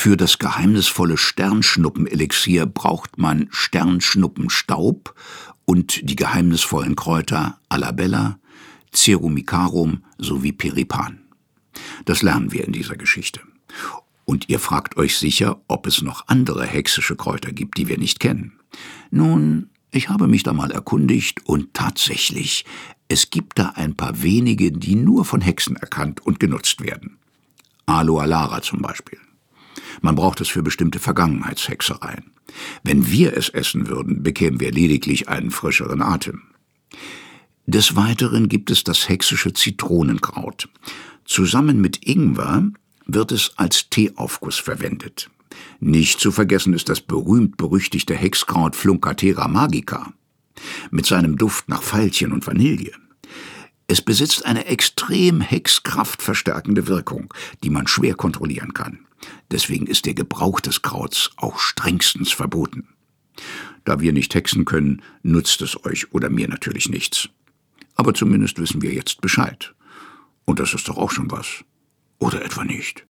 Für das geheimnisvolle Sternschnuppenelixier braucht man Sternschnuppenstaub und die geheimnisvollen Kräuter Alabella, Cerumicarum sowie Peripan. Das lernen wir in dieser Geschichte. Und ihr fragt euch sicher, ob es noch andere hexische Kräuter gibt, die wir nicht kennen. Nun, ich habe mich da mal erkundigt und tatsächlich, es gibt da ein paar wenige, die nur von Hexen erkannt und genutzt werden. Aloe Alara zum Beispiel. Man braucht es für bestimmte Vergangenheitshexereien. Wenn wir es essen würden, bekämen wir lediglich einen frischeren Atem. Des Weiteren gibt es das hexische Zitronenkraut. Zusammen mit Ingwer wird es als Teeaufguss verwendet. Nicht zu vergessen ist das berühmt-berüchtigte Hexkraut Fluncatera magica mit seinem Duft nach Veilchen und Vanille. Es besitzt eine extrem hexkraftverstärkende Wirkung, die man schwer kontrollieren kann. Deswegen ist der Gebrauch des Krauts auch strengstens verboten. Da wir nicht hexen können, nutzt es euch oder mir natürlich nichts. Aber zumindest wissen wir jetzt Bescheid. Und das ist doch auch schon was. Oder etwa nicht?